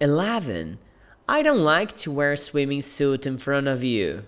11. I don't like to wear a swimming suit in front of you.